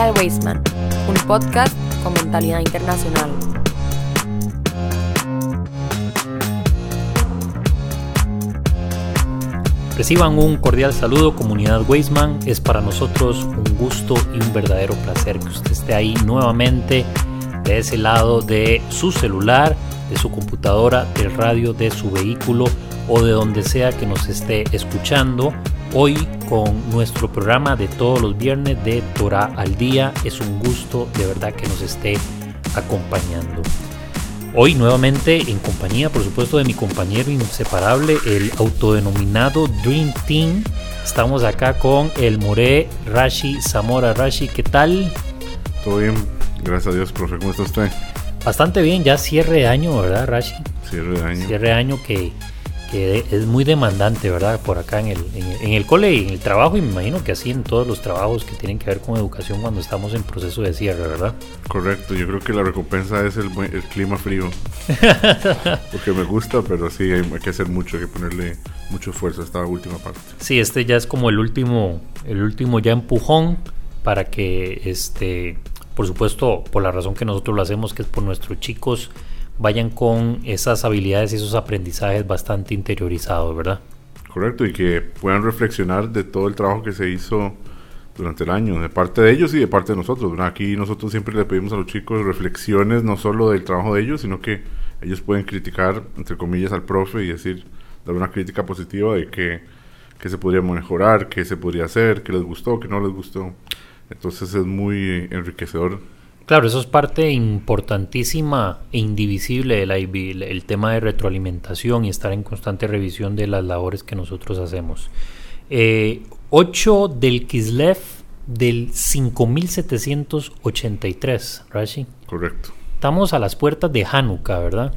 Al Wasteman, un podcast con mentalidad internacional. Reciban un cordial saludo, comunidad Wasteman. Es para nosotros un gusto y un verdadero placer que usted esté ahí nuevamente de ese lado de su celular, de su computadora, del radio, de su vehículo o de donde sea que nos esté escuchando. Hoy con nuestro programa de todos los viernes de Torah al día. Es un gusto de verdad que nos esté acompañando. Hoy nuevamente en compañía, por supuesto, de mi compañero inseparable, el autodenominado Dream Team. Estamos acá con el More Rashi Zamora. Rashi, ¿qué tal? Todo bien, gracias a Dios, profe. ¿Cómo está usted? Bastante bien, ya cierre de año, ¿verdad, Rashi? Cierre de año. Cierre de año que es muy demandante, ¿verdad? Por acá en el, en, el cole y en el trabajo, y me imagino que así en todos los trabajos que tienen que ver con educación cuando estamos en proceso de cierre, ¿verdad? Correcto, yo creo que la recompensa es el, el clima frío. Porque me gusta, pero sí, hay, que hacer mucho, hay que ponerle mucho esfuerzo a esta última parte. Sí, este ya es como el último, el último ya empujón para que, este, por supuesto, por la razón que nosotros lo hacemos, que es por nuestros chicos vayan con esas habilidades y esos aprendizajes bastante interiorizados, ¿verdad? Correcto, y que puedan reflexionar de todo el trabajo que se hizo durante el año, de parte de ellos y de parte de nosotros. Aquí nosotros siempre le pedimos a los chicos reflexiones no solo del trabajo de ellos, sino que ellos pueden criticar, entre comillas, al profe y decir, dar una crítica positiva de que, que se podría mejorar, qué se podría hacer, qué les gustó, qué no les gustó. Entonces es muy enriquecedor Claro, eso es parte importantísima e indivisible del IB, el tema de retroalimentación y estar en constante revisión de las labores que nosotros hacemos. 8 eh, del Kislev del 5783, Rashi. Correcto. Estamos a las puertas de Hanukkah, ¿verdad?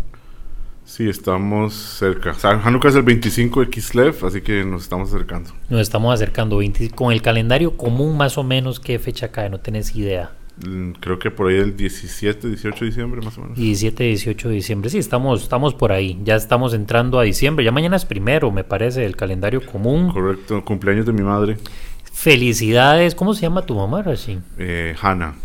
Sí, estamos cerca. Hanukkah es el 25 de Kislev, así que nos estamos acercando. Nos estamos acercando. con el calendario común, más o menos, ¿qué fecha cae? No tenés idea. Mm, creo que por ahí el 17, 18 de diciembre más o menos. 17, 18 de diciembre, sí, estamos, estamos por ahí, ya estamos entrando a diciembre, ya mañana es primero, me parece, el calendario común. Correcto, cumpleaños de mi madre. Felicidades, ¿cómo se llama tu mamá, Rashi? Eh, Hanna.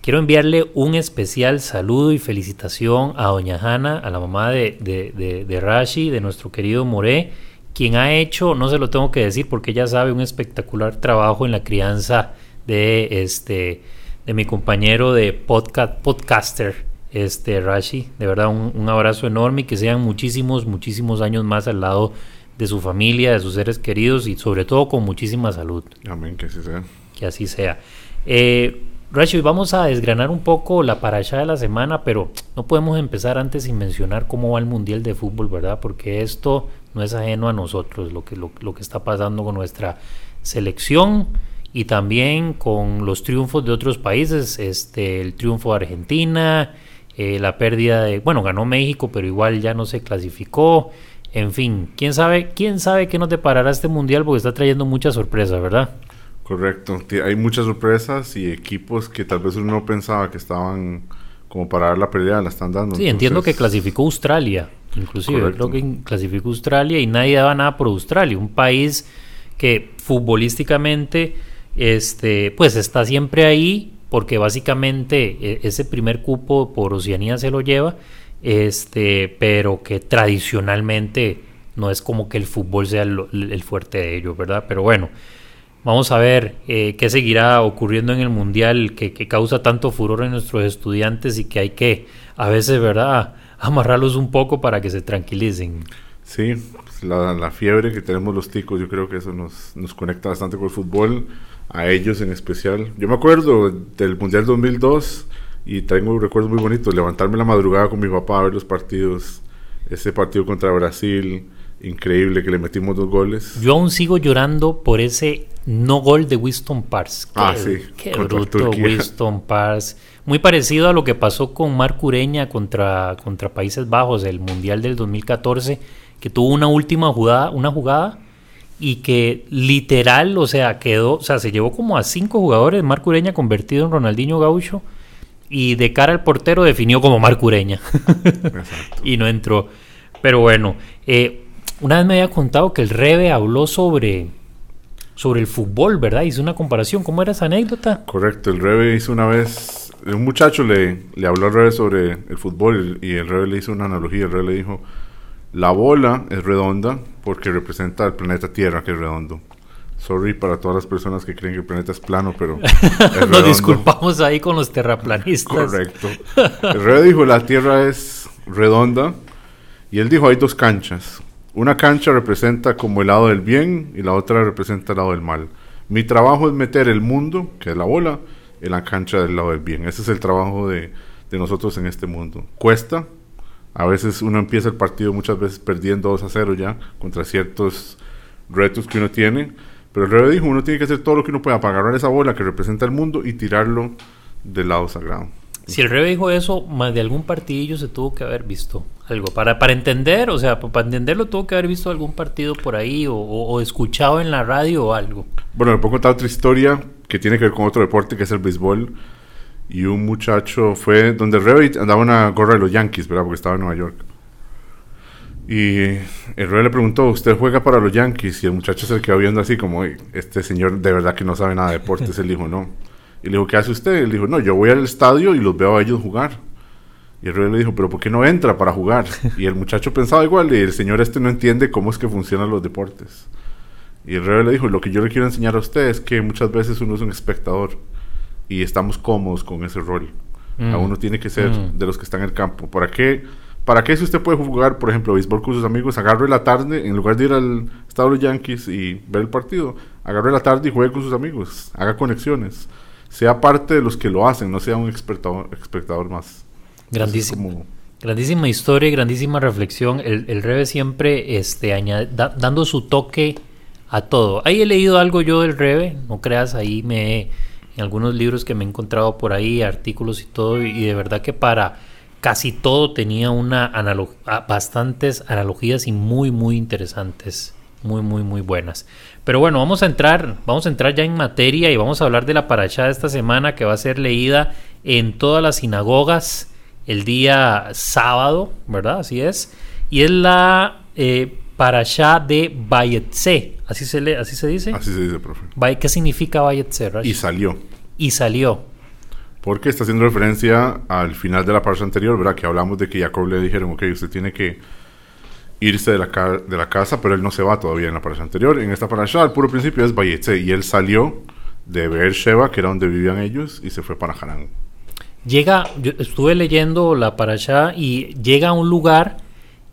Quiero enviarle un especial saludo y felicitación a doña Hanna, a la mamá de, de, de Rashi, de nuestro querido Moré, quien ha hecho, no se lo tengo que decir porque ella sabe, un espectacular trabajo en la crianza de este de mi compañero de podcast, podcaster, este Rashi. De verdad, un, abrazo enorme y que sean muchísimos, muchísimos años más al lado de su familia, de sus seres queridos y sobre todo con muchísima salud. Amén, que así sea. Que así sea. Eh, Rashi, vamos a desgranar un poco la paracha de la semana, pero no podemos empezar antes sin mencionar cómo va el Mundial de Fútbol, ¿verdad? Porque esto no es ajeno a nosotros, lo que, lo que está pasando con nuestra selección y también con los triunfos de otros países, este, el triunfo de Argentina, eh, la pérdida de, bueno, ganó México, pero igual ya no se clasificó. En fin, quién sabe, quién sabe qué nos deparará este mundial porque está trayendo muchas sorpresas, ¿verdad? Correcto, hay muchas sorpresas y equipos que tal vez uno no pensaba que estaban como para dar la pelea, la están dando. Sí, entiendo que clasificó Australia, inclusive, creo que clasificó Australia y nadie daba nada por Australia, un país que futbolísticamente este, pues está siempre ahí porque básicamente e, ese primer cupo por Oceanía se lo lleva, este, pero que tradicionalmente no es como que el fútbol sea el, fuerte de ellos, ¿verdad? Pero bueno, vamos a ver eh, qué seguirá ocurriendo en el Mundial que, causa tanto furor en nuestros estudiantes y que hay que a veces, ¿verdad?, amarrarlos un poco para que se tranquilicen. Sí, pues la, la, fiebre que tenemos los ticos, yo creo que eso nos, nos conecta bastante con el fútbol a ellos en especial. Yo me acuerdo del Mundial 2002 y tengo recuerdos muy bonitos, levantarme la madrugada con mi papá a ver los partidos, ese partido contra Brasil, increíble que le metimos dos goles. Yo aún sigo llorando por ese no gol de Winston Pars. ah, sí. Qué bruto Winston Pars. Muy parecido a lo que pasó con Marc Ureña contra, contra Países Bajos, el Mundial del 2014, que tuvo una última jugada, una jugada y que literal, o sea, quedó, o sea, se llevó como a cinco jugadores, Marco Ureña convertido en Ronaldinho Gaucho y de cara al portero definió como Marco Ureña y no entró. Pero bueno, eh, una vez me había contado que el Rebe habló sobre sobre el fútbol, ¿verdad? Hizo una comparación. ¿Cómo era esa anécdota? Correcto, el Rebe hizo una vez, un muchacho le, le habló al Rebe sobre el fútbol y el Rebe le hizo una analogía. El Rebe le dijo, la bola es redonda porque representa el planeta Tierra, que es redondo. Sorry para todas las personas que creen que el planeta es plano, pero... Nos disculpamos ahí con los terraplanistas. Correcto. El Rebe dijo, la Tierra es redonda y él dijo, hay dos canchas. Una cancha representa como el lado del bien y la otra representa el lado del mal. Mi trabajo es meter el mundo, que es la bola, en la cancha del lado del bien. Ese es el trabajo de, de nosotros en este mundo. Cuesta. A veces uno empieza el partido muchas veces perdiendo 2 a 0 ya contra ciertos retos que uno tiene. Pero el rey dijo, uno tiene que hacer todo lo que uno pueda para agarrar esa bola que representa el mundo y tirarlo del lado sagrado. Si el rey dijo eso, más de algún partidillo se tuvo que haber visto algo. Para, para entender, o sea, para entenderlo tuvo que haber visto algún partido por ahí o, o, o escuchado en la radio o algo. Bueno, le puedo contar otra historia que tiene que ver con otro deporte que es el béisbol. Y un muchacho fue donde rey andaba una gorra de los Yankees, ¿verdad? Porque estaba en Nueva York. Y el rey le preguntó, ¿usted juega para los Yankees? Y el muchacho se quedó viendo así como, este señor de verdad que no sabe nada de deportes. Él dijo, no. Y le dijo, ¿qué hace usted? Él dijo, no, yo voy al estadio y los veo a ellos jugar. Y el rey le dijo, pero ¿por qué no entra para jugar? Y el muchacho pensaba igual y el señor este no entiende cómo es que funcionan los deportes. Y el rey le dijo, lo que yo le quiero enseñar a usted es que muchas veces uno es un espectador y estamos cómodos con ese rol. Mm. A uno tiene que ser mm. de los que están en el campo. ¿Para qué? ¿Para qué si usted puede jugar, por ejemplo, béisbol con sus amigos, agarre la tarde, en lugar de ir al estado de los Yankees y ver el partido, agarre la tarde y juegue con sus amigos, haga conexiones, sea parte de los que lo hacen, no sea un espectador, espectador más. Grandísimo. Como... Grandísima historia y grandísima reflexión. El, el Rebe siempre este, añade, da, dando su toque a todo. Ahí he leído algo yo del Rebe, no creas, ahí me he, en algunos libros que me he encontrado por ahí, artículos y todo, y de verdad que para casi todo tenía una bastantes analogías y muy muy interesantes, muy muy muy buenas. Pero bueno, vamos a entrar, vamos a entrar ya en materia y vamos a hablar de la paracha de esta semana que va a ser leída en todas las sinagogas el día sábado, ¿verdad? Así es. Y es la eh, parashá de Bayetse, así se lee, así se dice. Así se dice, profe. ¿Qué significa Bayetse? Y salió. Y salió porque está haciendo referencia al final de la parte anterior, ¿verdad? Que hablamos de que Jacob le dijeron, ok, usted tiene que irse de la, de la casa, pero él no se va todavía en la parasha anterior. En esta parasha, al puro principio es Bayetse, y él salió de Beersheba, que era donde vivían ellos, y se fue para Harán. Llega, yo estuve leyendo la parasha y llega a un lugar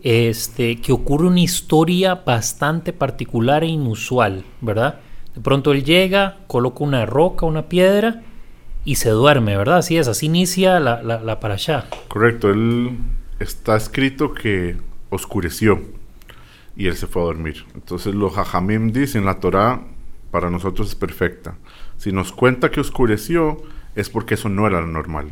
este, que ocurre una historia bastante particular e inusual, ¿verdad? De pronto él llega, coloca una roca, una piedra, y se duerme, ¿verdad? Así es, así inicia la, la, la parashá. Correcto, él está escrito que oscureció y él se fue a dormir. Entonces los hajamim dicen, la Torah para nosotros es perfecta. Si nos cuenta que oscureció, es porque eso no era lo normal.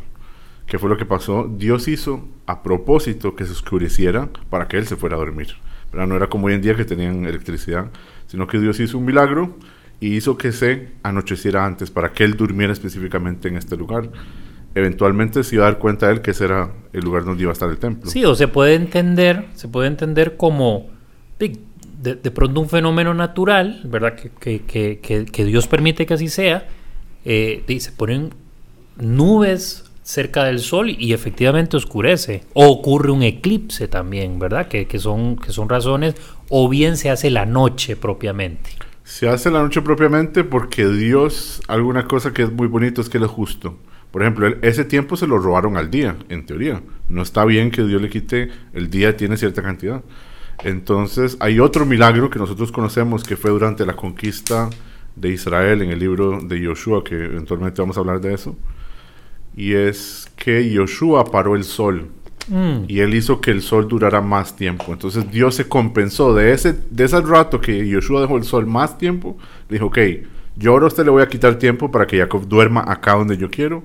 ¿Qué fue lo que pasó? Dios hizo a propósito que se oscureciera para que él se fuera a dormir. Pero no era como hoy en día que tenían electricidad, sino que Dios hizo un milagro y hizo que se anocheciera antes para que él durmiera específicamente en este lugar. Eventualmente se iba a dar cuenta él que ese era el lugar donde iba a estar el templo. Sí, o se puede entender, se puede entender como de, de pronto un fenómeno natural, ¿verdad? Que, que, que, que Dios permite que así sea. Eh, y se ponen nubes cerca del sol y efectivamente oscurece. O ocurre un eclipse también, ¿verdad? Que, que, son, que son razones. O bien se hace la noche propiamente. Se hace la noche propiamente porque Dios, alguna cosa que es muy bonito es que Él es justo. Por ejemplo, ese tiempo se lo robaron al día, en teoría. No está bien que Dios le quite, el día tiene cierta cantidad. Entonces, hay otro milagro que nosotros conocemos que fue durante la conquista de Israel en el libro de Joshua, que eventualmente vamos a hablar de eso. Y es que Joshua paró el sol Mm. Y él hizo que el sol durara más tiempo. Entonces Dios se compensó de ese, de ese rato que Yoshua dejó el sol más tiempo. Le dijo, ok, yo ahora a usted le voy a quitar tiempo para que Jacob duerma acá donde yo quiero.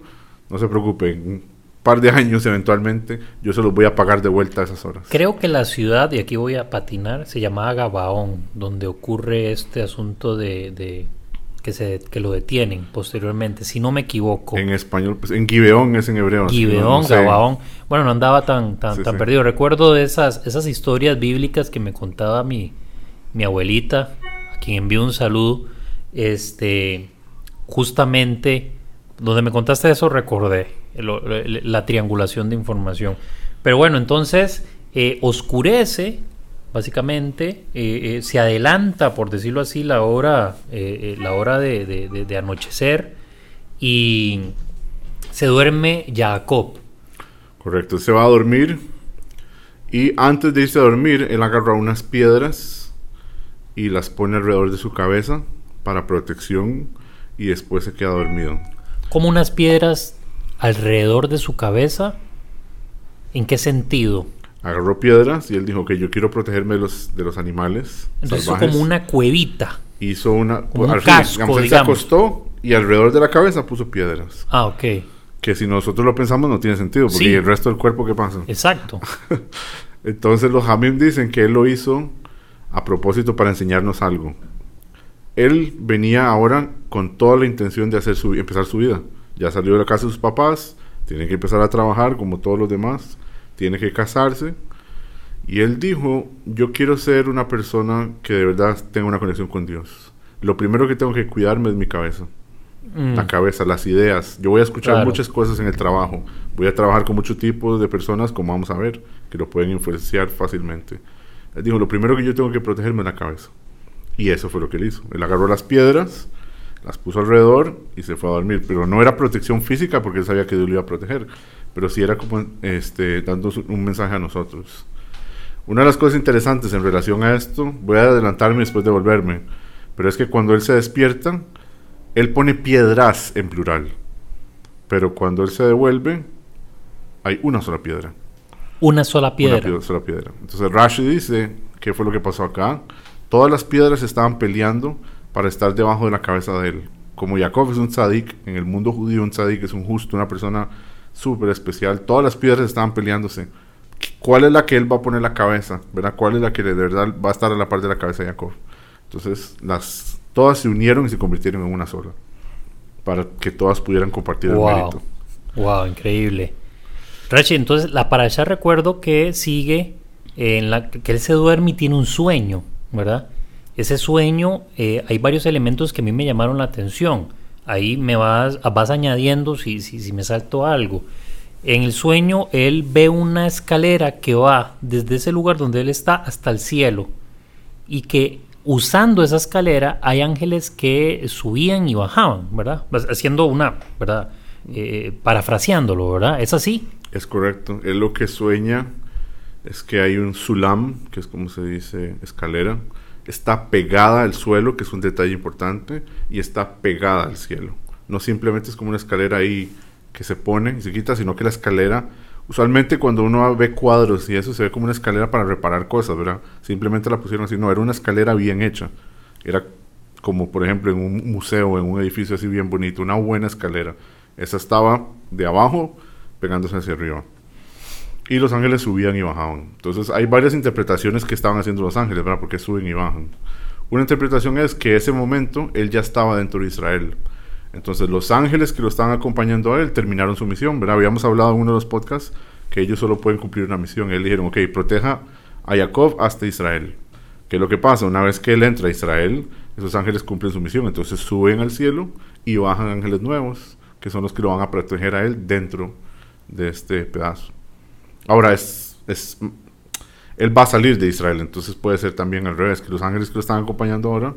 No se preocupe, en un par de años eventualmente yo se los voy a pagar de vuelta a esas horas. Creo que la ciudad, y aquí voy a patinar, se llamaba Gabaón, donde ocurre este asunto de, de que, se, que lo detienen posteriormente, si no me equivoco. En español, pues en Gibeón es en hebreo. Gibeón, no, Gabaón. Bueno, no andaba tan, tan, sí, tan sí. perdido. Recuerdo de esas, esas historias bíblicas que me contaba mi, mi abuelita, a quien envío un saludo. este, justamente, donde me contaste eso, recordé lo- lo- la triangulación de información. Pero bueno, entonces eh, oscurece, básicamente, eh, eh, se adelanta, por decirlo así, la hora, eh, la hora de, de- de- de anochecer y se duerme Jacob. Correcto, se va a dormir y antes de irse a dormir, él agarra unas piedras y las pone alrededor de su cabeza para protección y después se queda dormido. Como unas piedras alrededor de su cabeza. ¿En qué sentido? Agarró piedras y él dijo que yo quiero protegerme de los, de los animales. Entonces hizo como una cuevita. Hizo una... como un al fin, casco, él se acostó y alrededor de la cabeza puso piedras. Ah, ok. Que si nosotros lo pensamos no tiene sentido, porque Sí. ¿y el resto del cuerpo qué pasa? Exacto. Entonces los Hamim dicen que él lo hizo a propósito para enseñarnos algo. Él venía ahora con toda la intención de hacer su, empezar su vida. Ya salió de la casa de sus papás, tiene que empezar a trabajar como todos los demás, tiene que casarse. Y él dijo, yo quiero ser una persona que de verdad tenga una conexión con Dios. Lo primero que tengo que cuidarme es mi cabeza Mm, la cabeza, las ideas. Yo voy a escuchar Claro. muchas cosas en el trabajo. Voy a trabajar con muchos tipos de personas, como vamos a ver, que lo pueden influenciar fácilmente. Él dijo, lo primero que yo tengo que protegerme es la cabeza. Y eso fue lo que él hizo. Él agarró las piedras, las puso alrededor y se fue a dormir. Pero no era protección física porque él sabía que Dios lo iba a proteger. Pero sí era como este, dando un mensaje a nosotros. Una de las cosas interesantes en relación a esto, voy a adelantarme después de volverme, pero es que cuando él se despierta, él pone piedras en plural. Pero cuando él se devuelve, hay una sola piedra. Una sola Una piedra. pie- sola piedra. Entonces Rashi dice, ¿qué fue lo que pasó acá? Todas las piedras estaban peleando para estar debajo de la cabeza de él. Como Jacob es un tzadik, en el mundo judío un tzadik es un justo, una persona súper especial. Todas las piedras estaban peleándose. ¿Cuál es la que él va a poner la cabeza? ¿Verdad? ¿Cuál es la que de verdad va a estar a la parte de la cabeza de Jacob? Entonces, las, todas se unieron y se convirtieron en una sola. Para que todas pudieran compartir el Wow. mérito. Wow, increíble. Rachi, entonces la parasha recuerdo que sigue en la que él se duerme y tiene un sueño, ¿verdad? Ese sueño, eh, hay varios elementos que a mí me llamaron la atención. Ahí me vas, vas añadiendo si, si, si me salto algo. En el sueño, él ve una escalera que va desde ese lugar donde él está hasta el cielo. Y que usando esa escalera hay ángeles que subían y bajaban, ¿verdad? Pues, Haciendo una, ¿verdad? Eh, parafraseándolo, ¿verdad? ¿Es así? Es correcto. Él lo que sueña es que hay un sulam, que es como se dice escalera, está pegada al suelo, que es un detalle importante, y está pegada al cielo. No simplemente es como una escalera ahí que se pone y se quita, sino que la escalera, usualmente cuando uno ve cuadros y eso se ve como una escalera para reparar cosas, ¿verdad? Simplemente la pusieron así, no, era una escalera bien hecha. Era como por ejemplo en un museo, en un edificio así bien bonito, una buena escalera. Esa estaba de abajo pegándose hacia arriba. Y los ángeles subían y bajaban. Entonces hay varias interpretaciones que estaban haciendo los ángeles, ¿verdad? Porque suben y bajan. Una interpretación es que ese momento él ya estaba dentro de Israel. Entonces los ángeles que lo estaban acompañando a él terminaron su misión, ¿verdad? Habíamos hablado en uno de los podcasts que ellos solo pueden cumplir una misión. Él dijeron, ok, proteja a Jacob hasta Israel. ¿Qué es lo que pasa? Una vez que él entra a Israel, esos ángeles cumplen su misión. Entonces suben al cielo y bajan ángeles nuevos, que son los que lo van a proteger a él dentro de este pedazo. Ahora, es, es, él va a salir de Israel, entonces puede ser también al revés, que los ángeles que lo están acompañando ahora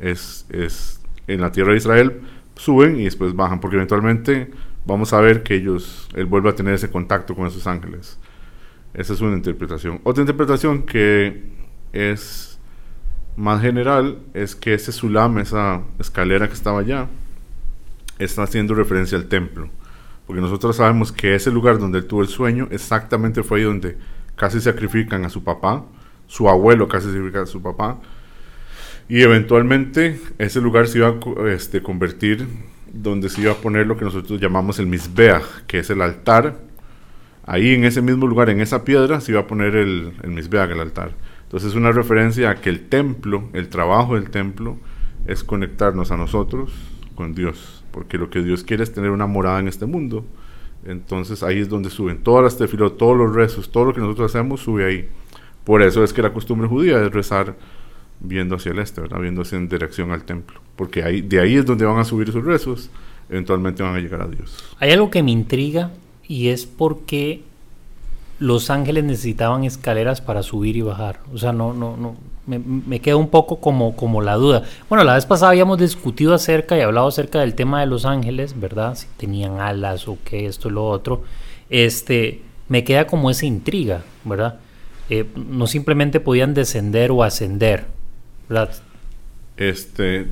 es, es en la tierra de Israel, suben y después bajan, porque eventualmente vamos a ver que ellos, él vuelve a tener ese contacto con esos ángeles. Esa es una interpretación. Otra interpretación que es más general es que ese sulam, esa escalera que estaba allá, está haciendo referencia al templo. Porque nosotros sabemos que ese lugar donde él tuvo el sueño, exactamente fue ahí donde casi sacrifican a su papá, su abuelo casi sacrifica a su papá, y eventualmente ese lugar se iba a este, convertir donde se iba a poner lo que nosotros llamamos el Mizbeach, que es el altar. Ahí en ese mismo lugar, en esa piedra, se iba a poner el, el el altar. Entonces es una referencia a que el templo, el trabajo del templo, es conectarnos a nosotros con Dios. Porque lo que Dios quiere es tener una morada en este mundo. Entonces ahí es donde suben todas las tefilot, todos los rezos, todo lo que nosotros hacemos sube ahí. Por eso es que la costumbre judía es rezar viendo hacia el este, ¿verdad? Hacia en dirección al templo. Porque de ahí es donde van a subir sus rezos, eventualmente van a llegar a Dios. Hay algo que me intriga y es porque los ángeles necesitaban escaleras para subir y bajar. O sea, no, no, no. Me, me queda un poco como, como la duda. Bueno, la vez pasada habíamos discutido acerca y hablado acerca del tema de los ángeles, ¿verdad? Si tenían alas o qué, esto y lo otro. Este, me queda como esa intriga, ¿verdad? Eh, no simplemente podían descender o ascender, ¿verdad? Este,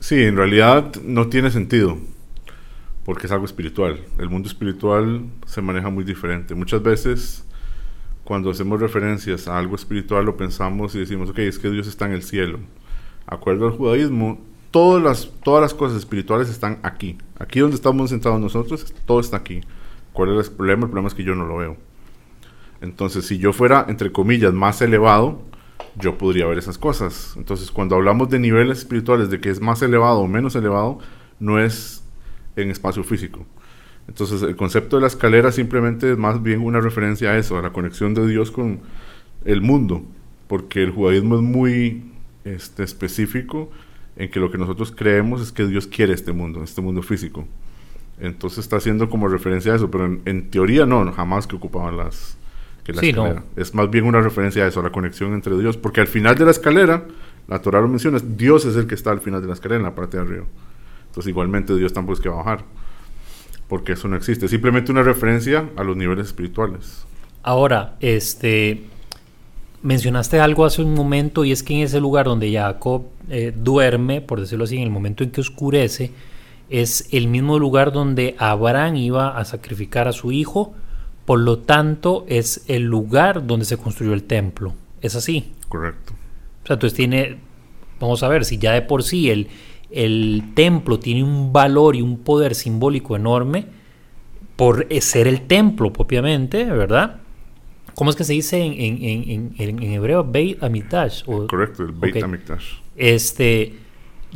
sí, en realidad no tiene sentido, porque es algo espiritual. El mundo espiritual se maneja muy diferente. Muchas veces, cuando hacemos referencias a algo espiritual, lo pensamos y decimos, ok, es que Dios está en el cielo. Acuerdo al judaísmo, todas las, todas las cosas espirituales están aquí. Aquí donde estamos sentados nosotros, todo está aquí. ¿Cuál es el problema? El problema es que yo no lo veo. Entonces, si yo fuera, entre comillas, más elevado, yo podría ver esas cosas. Entonces, cuando hablamos de niveles espirituales, de que es más elevado o menos elevado, no es en espacio físico. Entonces, el concepto de la escalera simplemente es más bien una referencia a eso, a la conexión de Dios con el mundo, porque el judaísmo es muy este, específico en que lo que nosotros creemos es que Dios quiere este mundo, este mundo físico. Entonces está haciendo como referencia a eso, pero en, en teoría no, jamás que ocupaban las, que la Sí, escalera. no. Es más bien una referencia a eso, a la conexión entre Dios. Porque al final de la escalera, la Torah lo menciona, Dios es el que está al final de la escalera, en la parte de arriba. Entonces igualmente Dios tampoco es que va a bajar. Porque eso no existe. Simplemente una referencia a los niveles espirituales. Ahora, este, mencionaste algo hace un momento y es que en ese lugar donde Jacob eh, duerme, por decirlo así, en el momento en que oscurece, es el mismo lugar donde Abraham iba a sacrificar a su hijo, por lo tanto es el lugar donde se construyó el templo. ¿Es así? Correcto. O sea, entonces tiene, vamos a ver, si ya de por sí el, el templo tiene un valor y un poder simbólico enorme por eh, ser el templo propiamente, ¿verdad? ¿Cómo es que se dice en, en- en- en- en hebreo? Beit Amitash. o- Correcto, el Beit Ok. HaMikdash. Este,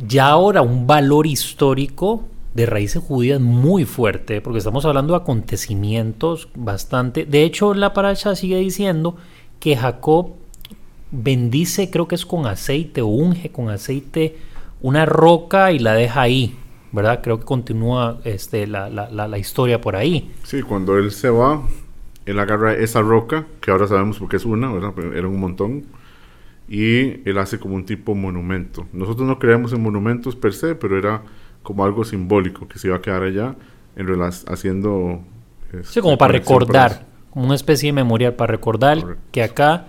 ya ahora un valor histórico de raíces judías muy fuerte, porque estamos hablando de acontecimientos bastante. De hecho, la paracha sigue diciendo que Jacob bendice, creo que es con aceite o unge con aceite una roca y la deja ahí, ¿verdad? Creo que continúa este, la, la- la- la historia por ahí. Sí, cuando él se va, él agarra esa roca, que ahora sabemos porque es una, ¿verdad? Pero era un montón. Y él hace como un tipo monumento. Nosotros no creemos en monumentos per se, pero era como algo simbólico que se iba a quedar allá en haciendo... este, Sí, como para recordar, como una especie de memorial para recordar Correcto. que acá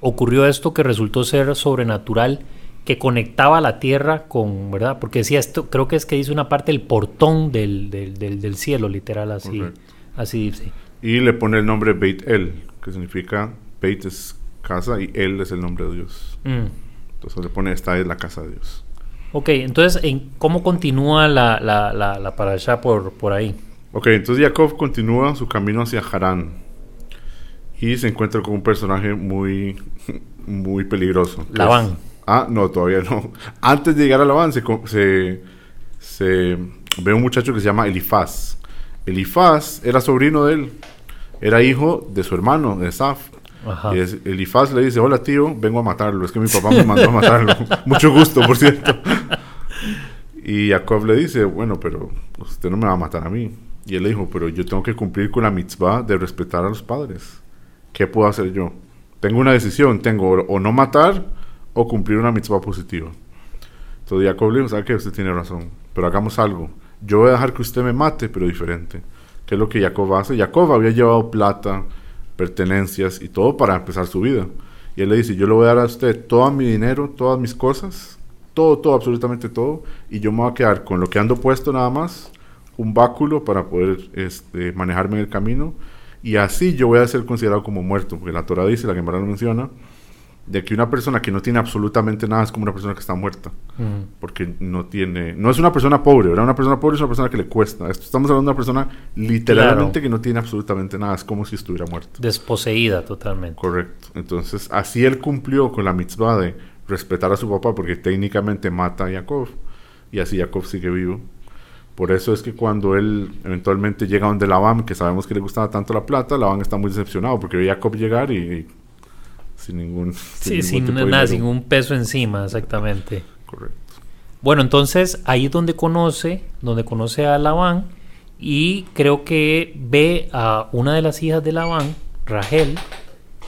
ocurrió esto que resultó ser sobrenatural, que conectaba la tierra con, ¿verdad? Porque decía esto, creo que es que dice una parte del portón del, del, del- del cielo, literal, así. Correcto. Así dice. Y le pone el nombre Beit El, que significa Beit es casa y El es el nombre de Dios. Mm. Entonces le pone esta es la casa de Dios. Ok, entonces, ¿en ¿cómo continúa la, la, la, la parasha por, por ahí? Ok, entonces Jacob continúa su camino hacia Harán y se encuentra con un personaje muy, muy peligroso. Labán. Ah, no, todavía no. Antes de llegar a Labán se, se, ve un muchacho que se llama Elifaz. Elifaz era sobrino de él, era hijo de su hermano, de Saf. Ajá. Y es- Elifaz le dice, hola tío, vengo a matarlo. Es que mi papá me mandó a matarlo. Mucho gusto, por cierto. Y Jacob le dice, bueno, pero usted no me va a matar a mí. Y él le dijo, pero yo tengo que cumplir con la mitzvah de respetar a los padres. ¿Qué puedo hacer yo? Tengo una decisión, tengo o no matar o cumplir una mitzvah positiva. Entonces Jacob le dijo, ¿sabe qué? Usted tiene razón, pero hagamos algo. Yo voy a dejar que usted me mate, pero diferente. ¿Qué es lo que Jacob hace? Jacob había llevado plata, pertenencias y todo para empezar su vida. Y él le dice, yo le voy a dar a usted todo mi dinero, todas mis cosas, todo, todo, absolutamente todo, y yo me voy a quedar con lo que ando puesto nada más, un báculo para poder este, manejarme en el camino, y así yo voy a ser considerado como muerto, porque la Torah dice, la Gemara lo menciona, de que una persona que no tiene absolutamente nada es como una persona que está muerta porque no tiene, no es una persona pobre, ¿verdad? Una persona pobre es una persona que le cuesta. Estamos hablando de una persona literalmente Claro. que no tiene absolutamente nada, es como si estuviera muerto. Desposeída totalmente. Correcto. Entonces, así él cumplió con la mitzvah de respetar a su papá porque técnicamente mata a Jacob y así Jacob sigue vivo. Por eso es que cuando él eventualmente llega donde Labán, que sabemos que le gustaba tanto la plata, Labán está muy decepcionado porque ve a Jacob llegar y, y sin ningún... Sí, ningún sin nada, sin un peso encima, exactamente. Correcto. Bueno, entonces ahí es donde conoce, donde conoce a Labán y creo que ve a una de las hijas de Labán, Rachel,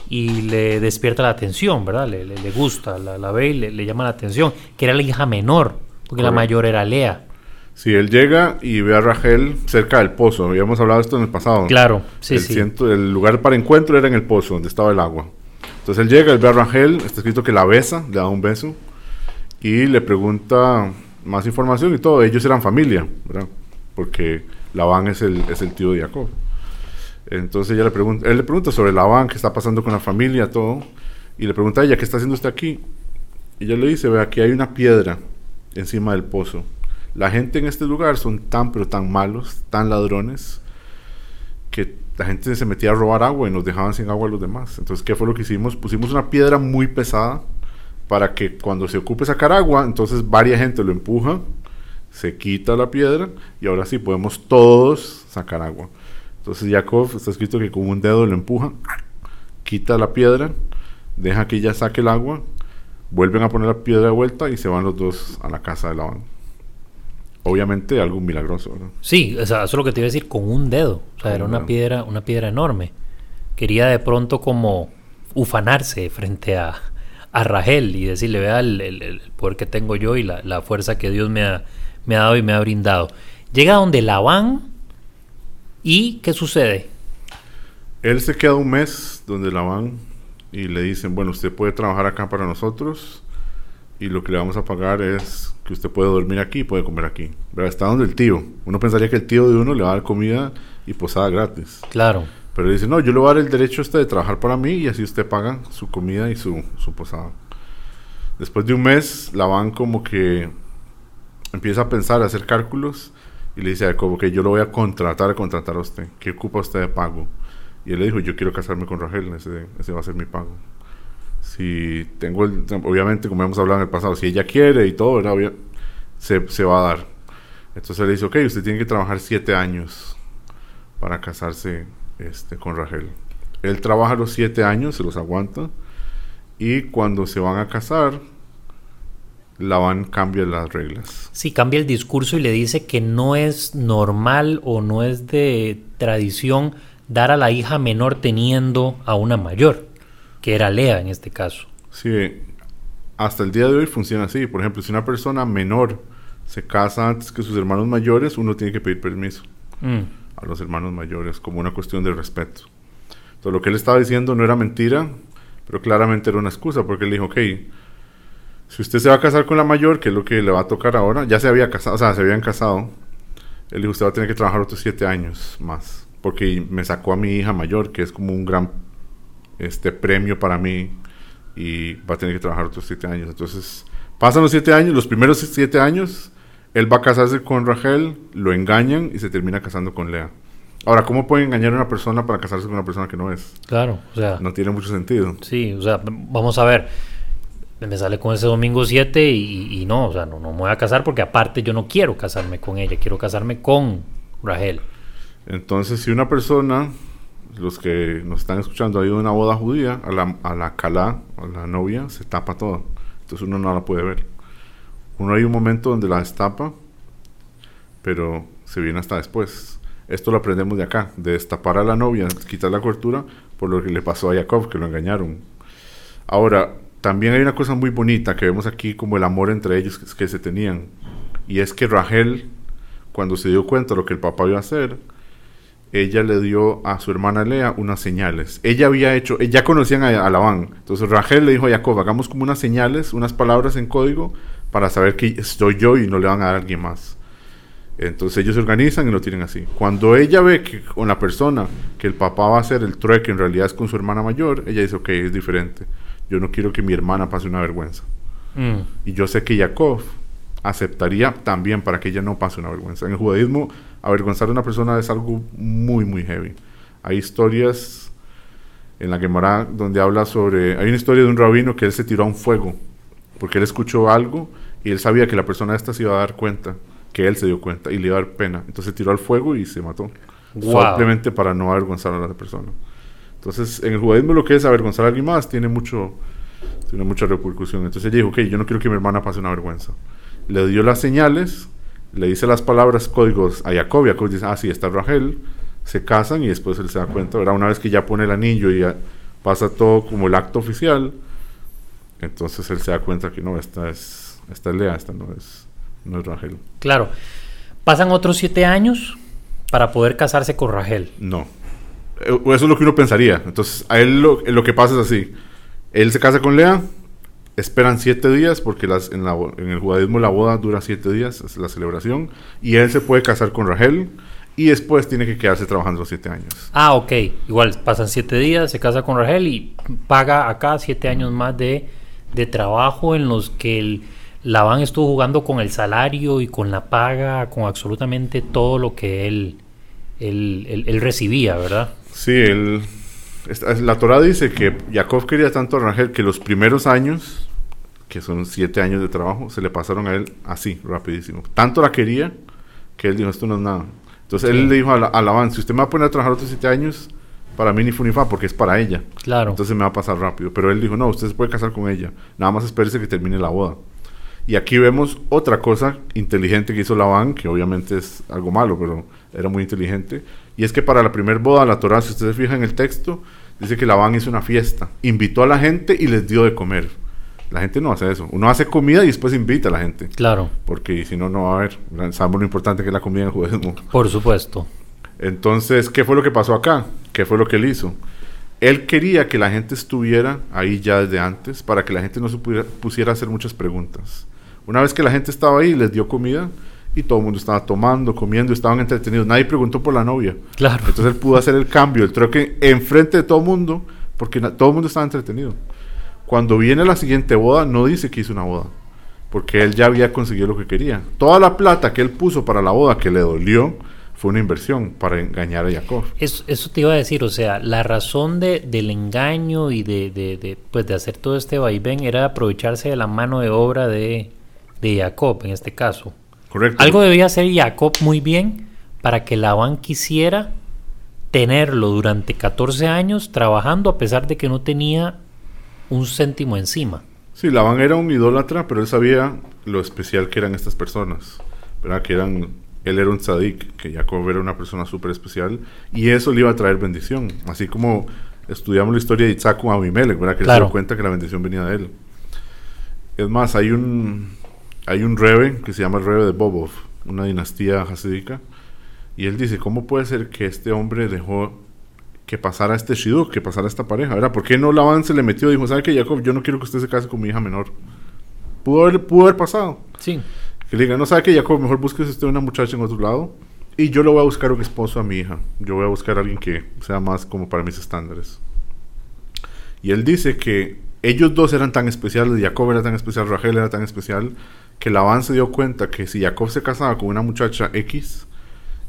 y le despierta la atención, ¿verdad? Le, le- le gusta, la, la ve y le, le llama la atención, que era la hija menor, porque la mayor era Lea. Sí, él llega y ve a Rachel cerca del pozo. Habíamos hablado de esto en el pasado. Claro, sí, el, sí. ciento- el lugar para encuentro era en el pozo, donde estaba el agua. Entonces él llega, él ve a Rachel, está escrito que la besa, le da un beso y le pregunta más información y todo. Ellos eran familia, ¿verdad? Porque Labán es el, es el tío de Jacob. Entonces ella le pregunta, él le pregunta sobre Labán, qué está pasando con la familia, todo. Y le pregunta a ella, ¿qué está haciendo usted aquí? Y ella le dice, ve, aquí hay una piedra encima del pozo. La gente en este lugar son tan, pero tan malos, tan ladrones, que la gente se metía a robar agua y nos dejaban sin agua a los demás. Entonces, ¿qué fue lo que hicimos? Pusimos una piedra muy pesada para que cuando se ocupe sacar agua, entonces varias gente lo empuja, se quita la piedra y ahora sí podemos todos sacar agua. Entonces Jacob está escrito que con un dedo lo empuja, quita la piedra, deja que ella saque el agua, vuelven a poner la piedra de vuelta y se van los dos a la casa de Labán. Obviamente algo milagroso, ¿verdad? Sí, o sea, eso es lo que te iba a decir, con un dedo. O sea, era un una piedra, una piedra enorme. Quería de pronto como ufanarse frente a, a y decirle, vea el, el- el poder que tengo yo y la, la fuerza que Dios me ha, me ha dado y me ha brindado. Llega donde Labán y ¿qué sucede? Él se queda un mes donde la van y le dicen, bueno, usted puede trabajar acá para nosotros y lo que le vamos a pagar es que usted puede dormir aquí y puede comer aquí. ¿Verdad? Está donde el tío. Uno pensaría que el tío de uno le va a dar comida y posada gratis. Claro, Pero dice, no, yo le voy a dar el derecho a usted de trabajar para mí y así usted paga su comida y su, su posada. Después de un mes, la van como que empieza a pensar, a hacer cálculos y le dice Jacob, que yo lo voy a contratar, a contratar a usted. ¿Qué ocupa usted de pago? Y él le dijo, yo quiero casarme con Rachel, ese, ese va a ser mi pago. Si tengo el, obviamente, como hemos hablado en el pasado, si ella quiere y todo, ¿verdad? Se, se va a dar. Entonces le dice, ok, usted tiene que trabajar siete años para casarse este, con Rachel. Él trabaja los siete años, se los aguanta, y cuando se van a casar, Labán cambia las reglas. sí, cambia el discurso y le dice que no es normal o no es de tradición dar a la hija menor teniendo a una mayor, que era Lea en este caso. Sí, hasta el día de hoy funciona así. Por ejemplo, si una persona menor se casa antes que sus hermanos mayores, uno tiene que pedir permiso Mm, a los hermanos mayores como una cuestión de respeto. Entonces, lo que él estaba diciendo no era mentira, pero claramente era una excusa, porque él dijo, ok, si usted se va a casar con la mayor, que es lo que le va a tocar ahora, ya se había casado, o sea, se habían casado, él dijo, usted va a tener que trabajar otros siete años más, porque me sacó a mi hija mayor, que es como un gran este premio para mí, y va a tener que trabajar otros siete años. Entonces, pasan los siete años, los primeros siete años, él va a casarse con Rachel, lo engañan y se termina casando con Lea. Ahora, ¿cómo puede engañar a una persona para casarse con una persona que no es? claro, o sea, No tiene mucho sentido. sí, o sea, vamos a ver. Me sale con ese domingo 7 y, y no, o sea, no, no me voy a casar porque aparte yo no quiero casarme con ella, quiero casarme con Rachel. Entonces, si una persona, los que nos están escuchando, ha ido a una boda judía, a la, a la calá, a la novia, se tapa todo. Entonces uno no la puede ver. Uno hay un momento donde la destapa, pero se viene hasta después. Esto lo aprendemos de acá, de destapar a la novia, quitar la cobertura, por lo que le pasó a Jacob, que lo engañaron. Ahora, también hay una cosa muy bonita que vemos aquí como el amor entre ellos que, que se tenían. Y es que Rachel, cuando se dio cuenta de lo que el papá iba a hacer, ella le dio a su hermana Lea unas señales. Ella había hecho, eh, ya conocían a, a Labán. Entonces Rachel le dijo a Jacob, hagamos como unas señales, unas palabras en código para saber que estoy yo y no le van a dar a alguien más. Entonces ellos se organizan y lo tienen así. Cuando ella ve que con la persona que el papá va a hacer el trueque en realidad es con su hermana mayor, ella dice, ok, es diferente. Yo no quiero que mi hermana pase una vergüenza. Mm, Y yo sé que Jacob aceptaría también para que ella no pase una vergüenza. En el judaísmo, avergonzar a una persona es algo muy, muy heavy. Hay historias en la Gemara donde habla sobre... Hay una historia de un rabino que él se tiró a un fuego porque él escuchó algo y él sabía que la persona esta se iba a dar cuenta, que él se dio cuenta y le iba a dar pena. Entonces se tiró al fuego y se mató. Wow. Simplemente para no avergonzar a la persona. Entonces, en el judaísmo lo que es avergonzar a alguien más tiene mucho tiene mucha repercusión. Entonces ella dijo, ok, yo no quiero que mi hermana pase una vergüenza. Le dio las señales, le dice las palabras, códigos a Jacob, Jacob dice, ah, sí, está Rachel, se casan y después él se da cuenta, ¿verdad? Una vez que ya pone el anillo y ya pasa todo como el acto oficial, entonces él se da cuenta que no, esta es, esta es Lea, esta no es, no es Rachel. Claro. ¿Pasan otros siete años para poder casarse con Rachel? No. Eh, Eso es lo que uno pensaría. Entonces, a él lo, lo que pasa es así. Él se casa con Lea, esperan siete días, porque las, en, la, en el judaísmo la boda dura siete días, es la celebración, y él se puede casar con Rachel, y después tiene que quedarse trabajando siete años. Ah, ok. Igual pasan siete días, se casa con Rachel y paga acá siete años más de, de trabajo en los que el Labán estuvo jugando con el salario y con la paga, con absolutamente todo lo que él, él, él- él recibía, ¿verdad? Sí, él, la Torah dice que Jacob quería tanto a Rachel que los primeros años, que son siete años de trabajo, se le pasaron a él así, rapidísimo. Tanto la quería que él dijo, esto no es nada. Entonces él le dijo a, la- a Labán, si usted me va a poner a trabajar otros siete años, para mí ni fu ni fa, porque es para ella. Claro. Entonces me va a pasar rápido. Pero él dijo, no, usted se puede casar con ella. Nada más espérese que termine la boda. Y aquí vemos otra cosa inteligente que hizo Labán, que obviamente es algo malo, pero era muy inteligente. Y es que para la primera boda, la Torah, si usted se fija en el texto, dice que Labán hizo una fiesta. Invitó a la gente y les dio de comer. La gente no hace eso. Uno hace comida y después invita a la gente. Claro, Porque si no, no va a haber. Sabemos lo importante que es la comida en el judaísmo. por supuesto. Entonces, ¿qué fue lo que pasó acá? ¿Qué fue lo que él hizo? Él quería que la gente estuviera ahí ya desde antes para que la gente no se pusiera a hacer muchas preguntas. Una vez que la gente estaba ahí, les dio comida y todo el mundo estaba tomando, comiendo, estaban entretenidos. Nadie preguntó por la novia. Claro. Entonces él pudo hacer el cambio, el troque enfrente de todo el mundo porque todo el mundo estaba entretenido. Cuando viene la siguiente boda, no dice que hizo una boda, porque él ya había conseguido lo que quería. Toda la plata que él puso para la boda, que le dolió, fue una inversión para engañar a Jacob. Eso, eso te iba a decir, o sea, la razón de, del engaño y de, de, de, pues de hacer todo este vaivén era aprovecharse de la mano de obra de, de Jacob en este caso. Correcto. Algo debía hacer Jacob muy bien para que Labán quisiera tenerlo durante 14 años trabajando a pesar de que no tenía un céntimo encima. Sí, Labán era un idólatra, pero él sabía lo especial que eran estas personas. ¿verdad? Que eran, él era un tzadik, que Jacob era una persona súper especial, y eso le iba a traer bendición. Así como estudiamos la historia de Isaac con Abimelech, ¿verdad? Que él se Claro. dio cuenta que la bendición venía de él. Es más, hay un, hay un rebe que se llama el rebe de Bobov, una dinastía hasídica, y él dice, ¿cómo puede ser que este hombre dejó que pasara este shidduch, que pasara esta pareja, ¿verdad? ¿Por qué no Labán se le metió dijo, ¿sabe qué, Jacob? Yo no quiero que usted se case con mi hija menor. Pudo haber, pudo haber pasado. Sí. Que le diga, no sabe que Jacob, mejor busque usted una muchacha en otro lado y yo le voy a buscar un esposo a mi hija. Yo voy a buscar a alguien que sea más como para mis estándares. Y él dice que ellos dos eran tan especiales, Jacob era tan especial, Rachel era tan especial, que Labán se dio cuenta que si Jacob se casaba con una muchacha X,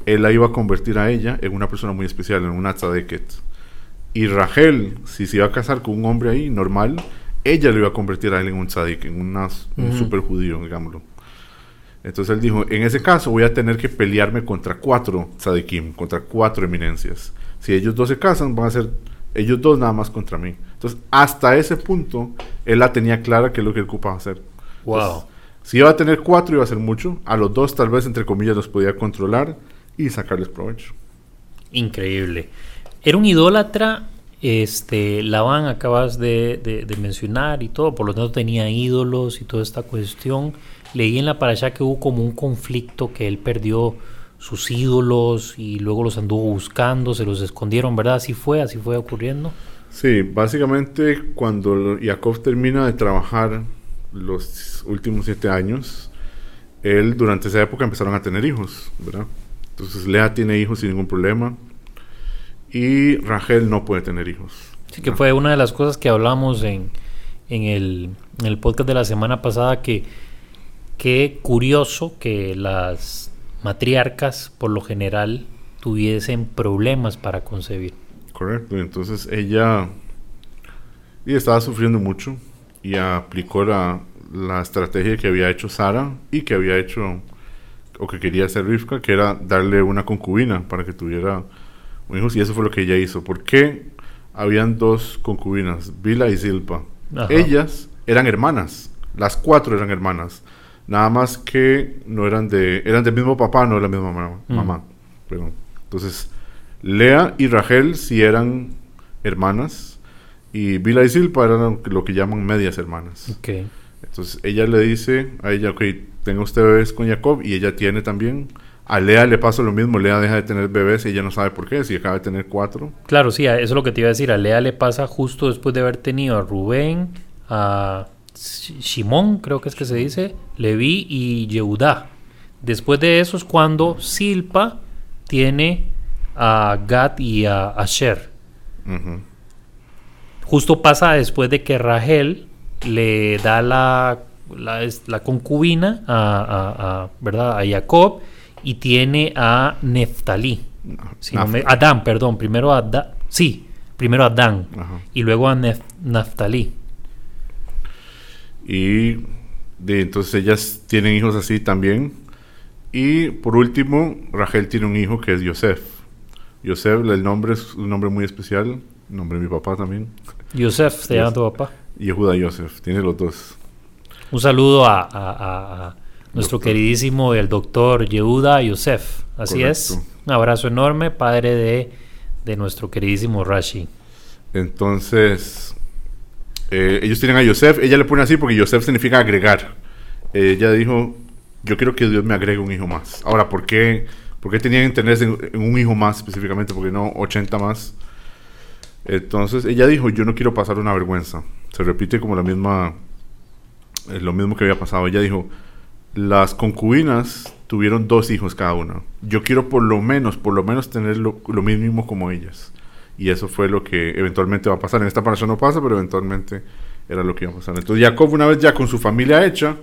él la iba a convertir a ella en una persona muy especial, en una tzadeket. Y Rachel, si se iba a casar con un hombre ahí, normal, ella lo iba a convertir a él en un tzadik, en una- un Ujú. super judío, digámoslo. Entonces él dijo, en ese caso voy a tener que pelearme contra cuatro tzadikim, contra cuatro eminencias. Si ellos dos se casan, van a ser ellos dos nada más contra mí. Entonces, hasta ese punto, él la tenía clara que es lo que él ocupaba hacer. Wow. Entonces, si iba a tener cuatro, iba a ser mucho. A los dos, tal vez, entre comillas, los podía controlar y sacarles provecho. Increíble. Era un idólatra, este, Labán acabas de, de- de mencionar y todo, por lo tanto tenía ídolos y toda esta cuestión. Leí en la parasha que hubo como un conflicto que él perdió sus ídolos y luego los anduvo buscando, se los escondieron, ¿verdad? Así fue, así fue ocurriendo. Sí, básicamente cuando Jacob termina de trabajar los últimos siete años, él durante esa época empezaron a tener hijos, ¿verdad? Entonces Lea tiene hijos sin ningún problema y Rachel no puede tener hijos. Así que fue una de las cosas que hablamos en, en, el, en el podcast de la semana pasada, que qué curioso que las matriarcas por lo general tuviesen problemas para concebir. Correcto, entonces ella y estaba sufriendo mucho y aplicó la, la estrategia que había hecho Sara y que había hecho o que quería hacer Rivka, que era darle una concubina para que tuviera un hijo y eso fue lo que ella hizo. ¿Por qué habían dos concubinas, Bila y Zilpa. Ajá. Ellas eran hermanas, las cuatro eran hermanas. Nada más que no eran de eran del mismo papá, no de la misma mamá. Mm. mamá, perdón. Entonces, Lea y Rachel sí eran hermanas y Bila y Zilpa eran lo que llaman medias hermanas. Ok. Entonces ella le dice a ella, ok, tenga usted bebés con Jacob y ella tiene también. A Lea le pasa lo mismo, Lea deja de tener bebés y ella no sabe por qué, si acaba de tener cuatro. Claro, sí, eso es lo que te iba a decir. A Lea le pasa justo después de haber tenido a Rubén, a Shimón, creo que es que se dice, Leví y Yehudá. Después de eso es cuando Silpa tiene a Gad y a Asher. Justo pasa después de que Rachel le da la, la, concubina a, a- a- ¿verdad? a Jacob y tiene a Neftalí. Si no me- Naf- Adán, perdón, primero a Adán. Sí, primero a Ajá. y luego a Nef- Naftalí. Y de, entonces ellas tienen hijos así también. Y por último, Rachel tiene un hijo que es Yosef. Yosef, el nombre es un nombre muy especial, el nombre de mi papá también. Yosef se llama tu papá. Yehuda Yosef, tiene los dos. Un saludo a, a- a- a nuestro Doctor. queridísimo el doctor Yehuda Yosef. Así es. Un abrazo enorme, padre de, de nuestro queridísimo Rashi. Entonces, eh, ellos tienen a Yosef, ella le pone así porque Yosef significa agregar. Eh, ella dijo, yo quiero que Dios me agregue un hijo más. Ahora, ¿por qué, por qué tenían interés en, en un hijo más específicamente? ¿Por qué no 80 más? Entonces, ella dijo, yo no quiero pasar una vergüenza. Se repite como la misma, eh, lo mismo que había pasado. Ella dijo, las concubinas tuvieron dos hijos cada una. Yo quiero por lo menos, por lo menos tener lo, lo mínimo como ellas. Y eso fue lo que eventualmente va a pasar. En esta parasha no pasa, pero eventualmente era lo que iba a pasar. Entonces Jacob, una vez ya con su familia hecha,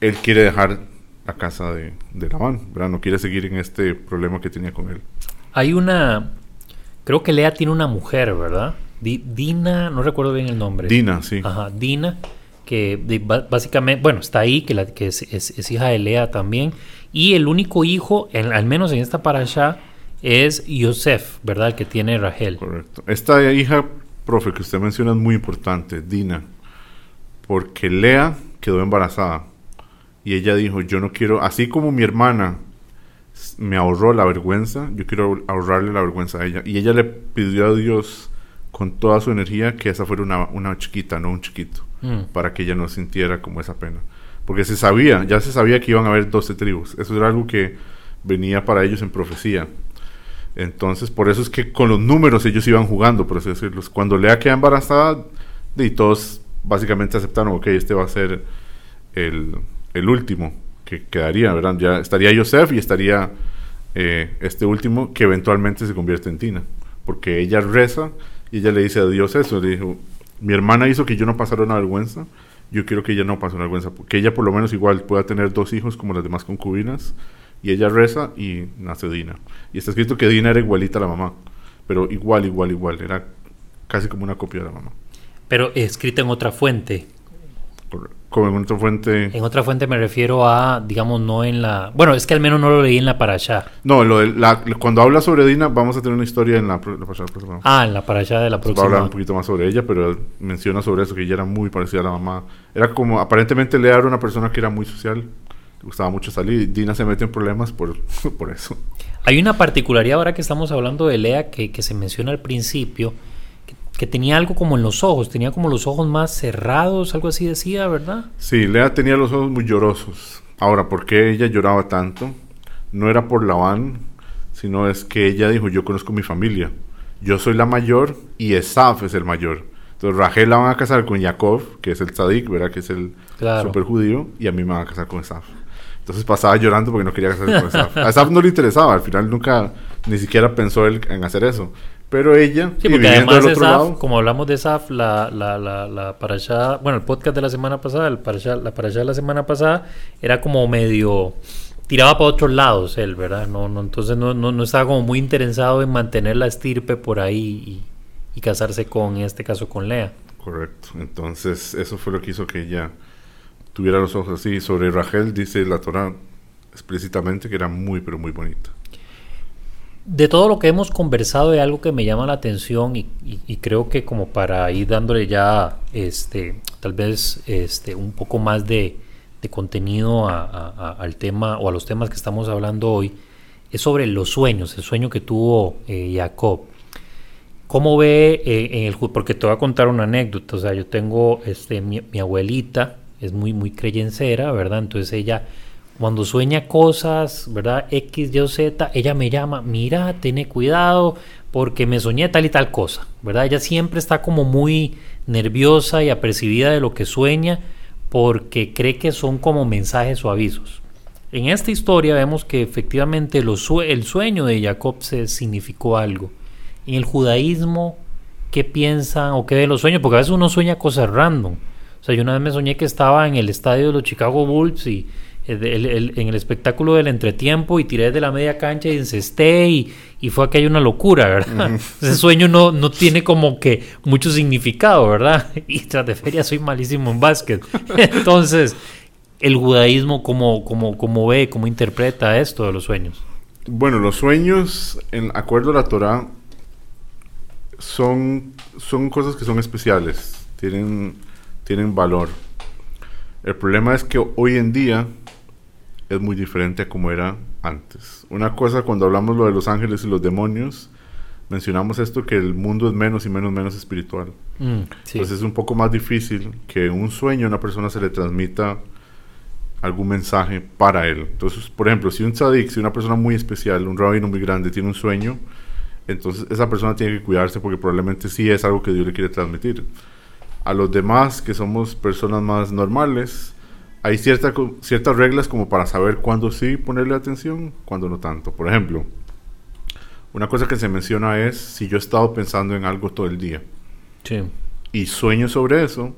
él quiere dejar la casa de, de Labán, ¿verdad? No quiere seguir en este problema que tenía con él. Hay una. Creo que Lea tiene una mujer, ¿verdad? Di- Dina, no recuerdo bien el nombre. Dina, sí. Ajá, Dina, que de- básicamente, bueno, está ahí, que, la, que es, es- es hija de Lea también. Y el único hijo, en- al menos en esta parasha, es Yosef, ¿verdad? El que tiene Rachel. Correcto. Esta hija, profe, que usted menciona es muy importante, Dina, porque Lea quedó embarazada y ella dijo, yo no quiero, así como mi hermana me ahorró la vergüenza, yo quiero ahorrarle la vergüenza a ella. Y ella le pidió a Dios con toda su energía que esa fuera una, una chiquita, no un chiquito, Mm. para que ella no sintiera como esa pena. Porque se sabía, ya se sabía que iban a haber 12 tribus. Eso era algo que venía para ellos en profecía. Entonces, por eso es que con los números ellos iban jugando, por así decirlo. Cuando Lea queda embarazada, y todos básicamente aceptaron, ok, este va a ser el, el último que quedaría, ¿verdad? Ya estaría Joseph y estaría eh, este último que eventualmente se convierte en Tina. Porque ella reza y ella le dice a Dios eso, le dijo, mi hermana hizo que yo no pasara una vergüenza, yo quiero que ella no pase una vergüenza, que ella por lo menos igual pueda tener dos hijos como las demás concubinas, y ella reza y nace Dina. Y está escrito que Dina era igualita a la mamá, pero igual, igual, igual, era casi como una copia de la mamá. Pero escrita en otra fuente. Corre- Como en otra fuente... En otra fuente me refiero a, digamos, no en la... Bueno, es que al menos no lo leí en la parasha. No, lo de la- cuando habla sobre Dina, vamos a tener una historia en la, la próxima- próxima- Ah, en la parasha de la Va a hablar próxima. un poquito más sobre ella, pero menciona sobre eso, que ella era muy parecida a la mamá. Era como, aparentemente Lea era una persona que era muy social, le gustaba mucho salir, y Dina se mete en problemas por, por eso. Hay una particularidad ahora que estamos hablando de Lea que, que se menciona al principio, que, tenía algo como en los ojos, tenía como los ojos más cerrados, algo así decía, ¿verdad? Sí, Lea tenía los ojos muy llorosos. Ahora, ¿por qué ella lloraba tanto? No era por Labán, sino es que ella dijo, yo conozco mi familia. Yo soy la mayor y Esaf es el mayor. Entonces Rachel la van a casar con Jacob, que es el tzadik, ¿verdad? Que es el Claro. super judío, y a mí me van a casar con Esaf. Entonces pasaba llorando porque no quería casarse con Esaf. A Esaf no le interesaba, al final nunca, ni siquiera pensó él en hacer eso. Pero ella, Sí, porque además otro lado, como hablamos de Saf, la, la, la, la parasha, bueno, el podcast de la semana pasada, el parasha- la parasha de la semana pasada, era como medio tiraba para otros lados él, ¿verdad? No, no, entonces no, no, no estaba como muy interesado en mantener la estirpe por ahí y, y casarse con, en este caso, con Lea. Correcto. Entonces, eso fue lo que hizo que ella tuviera los ojos así. Sobre Rachel dice la Torah explícitamente que era muy, pero muy bonita. De todo lo que hemos conversado hay algo que me llama la atención y, creo que como para ir dándole ya este tal vez este un poco más de, contenido al tema o a los temas que estamos hablando hoy es sobre los sueños, el sueño que tuvo eh, Jacob. ¿Cómo ve eh, en el porque te voy a contar una anécdota, o sea, yo tengo este mi, mi abuelita es muy muy creyencera, ¿verdad? Entonces ella cuando sueña cosas, ¿verdad? X, Y Z, ella me llama, mira, ten cuidado porque me soñé tal y tal cosa, ¿verdad? Ella siempre está como muy nerviosa y apercibida de lo que sueña porque cree que son como mensajes o avisos. En esta historia vemos que efectivamente el sueño de Jacob se significó algo. En el judaísmo, ¿qué piensan o qué de los sueños? Porque a veces uno sueña cosas random. O sea, yo una vez me soñé que estaba en el estadio de los Chicago Bulls y en el espectáculo del entretiempo y tiré de la media cancha y encesté y, y fue aquella una locura, ¿verdad? Ese sueño no, no tiene como que mucho significado, ¿verdad? Y tras de feria soy malísimo en básquet. Entonces, el judaísmo, ¿cómo, cómo, cómo ve, cómo interpreta esto de los sueños? Bueno, los sueños, en acuerdo a la Torah, son, son cosas que son especiales, tienen, tienen valor. El problema es que hoy en día es muy diferente a como era antes. Una cosa cuando hablamos lo de los ángeles y los demonios, mencionamos esto que el mundo es menos y menos menos espiritual. Mm, Entonces es un poco más difícil que en un sueño a una persona se le transmita algún mensaje para él. Entonces, por ejemplo, si un tzadik, si una persona muy especial, un rabino muy grande tiene un sueño, entonces esa persona tiene que cuidarse porque probablemente sí es algo que Dios le quiere transmitir. A los demás, que somos personas más normales, hay cierta, ciertas reglas como para saber cuándo sí ponerle atención, cuándo no tanto. Por ejemplo, una cosa que se menciona es si yo he estado pensando en algo todo el día y sueño sobre eso,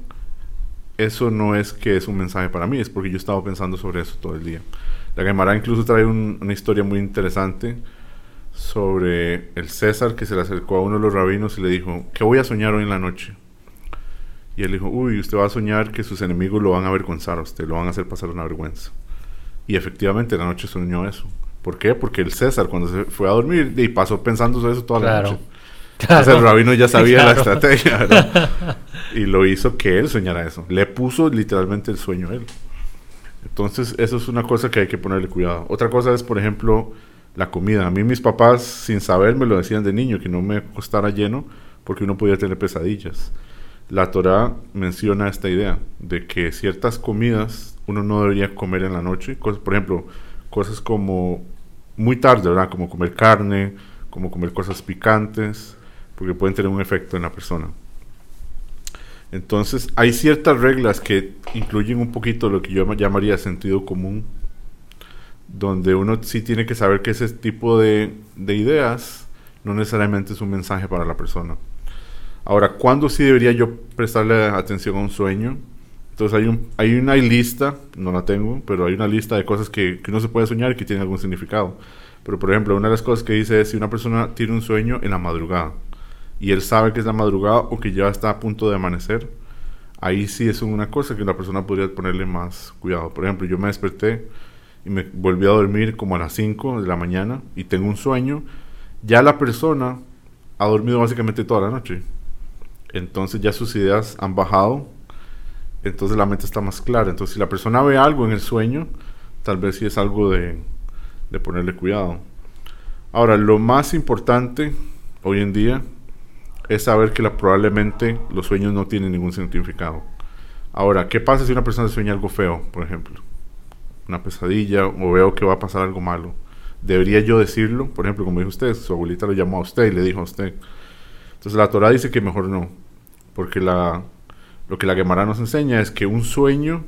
eso no es que es un mensaje para mí, es porque yo he estado pensando sobre eso todo el día. La Gemara incluso trae una historia muy interesante sobre el César que se le acercó a uno de los rabinos y le dijo, ¿qué voy a soñar hoy en la noche? Y él dijo, uy, usted va a soñar que sus enemigos lo van a avergonzar a usted, lo van a hacer pasar una vergüenza. Y efectivamente la noche soñó eso. ¿Por qué? Porque el César cuando se fue a dormir y pasó pensando sobre eso toda la noche. Entonces el rabino ya sabía la estrategia y lo hizo que él soñara eso. Le puso literalmente el sueño a él. Entonces eso es una cosa que hay que ponerle cuidado. Otra cosa es, por ejemplo, la comida. A mí mis papás, sin saber, me lo decían de niño, que no me costara lleno porque uno podía tener pesadillas la Torah menciona esta idea de que ciertas comidas uno no debería comer en la noche. por ejemplo, cosas como muy tarde, ¿verdad? Como comer carne, como comer cosas picantes, porque pueden tener un efecto en la persona. Entonces, hay ciertas reglas que incluyen un poquito lo que yo llamaría sentido común, donde uno sí tiene que saber que ese tipo de, de ideas no necesariamente es un mensaje para la persona. Ahora, ¿cuándo sí debería yo prestarle atención a un sueño? Entonces hay, un, hay una lista, no la tengo, pero hay una lista de cosas que, que uno se puede soñar y que tienen algún significado. Pero por ejemplo, una de las cosas que dice es si una persona tiene un sueño en la madrugada y él sabe que es la madrugada o que ya está a punto de amanecer, ahí sí es una cosa que la persona podría ponerle más cuidado. Por ejemplo, yo me desperté y me volví a dormir como a las 5 de la mañana y tengo un sueño, ya la persona ha dormido básicamente toda la noche entonces ya sus ideas han bajado, entonces la mente está más clara. Entonces si la persona ve algo en el sueño, tal vez sí es algo de, ponerle cuidado. Ahora, lo más importante hoy en día es saber que la, probablemente los sueños no tienen ningún significado. Ahora, ¿qué pasa si una persona sueña algo feo, por ejemplo? Una pesadilla o veo que va a pasar algo malo. ¿Debería yo decirlo? Por ejemplo, como dijo usted, su abuelita lo llamó a usted y le dijo a usted. Entonces la Torah dice que mejor no. Porque la, lo que la Gemara nos enseña es que un sueño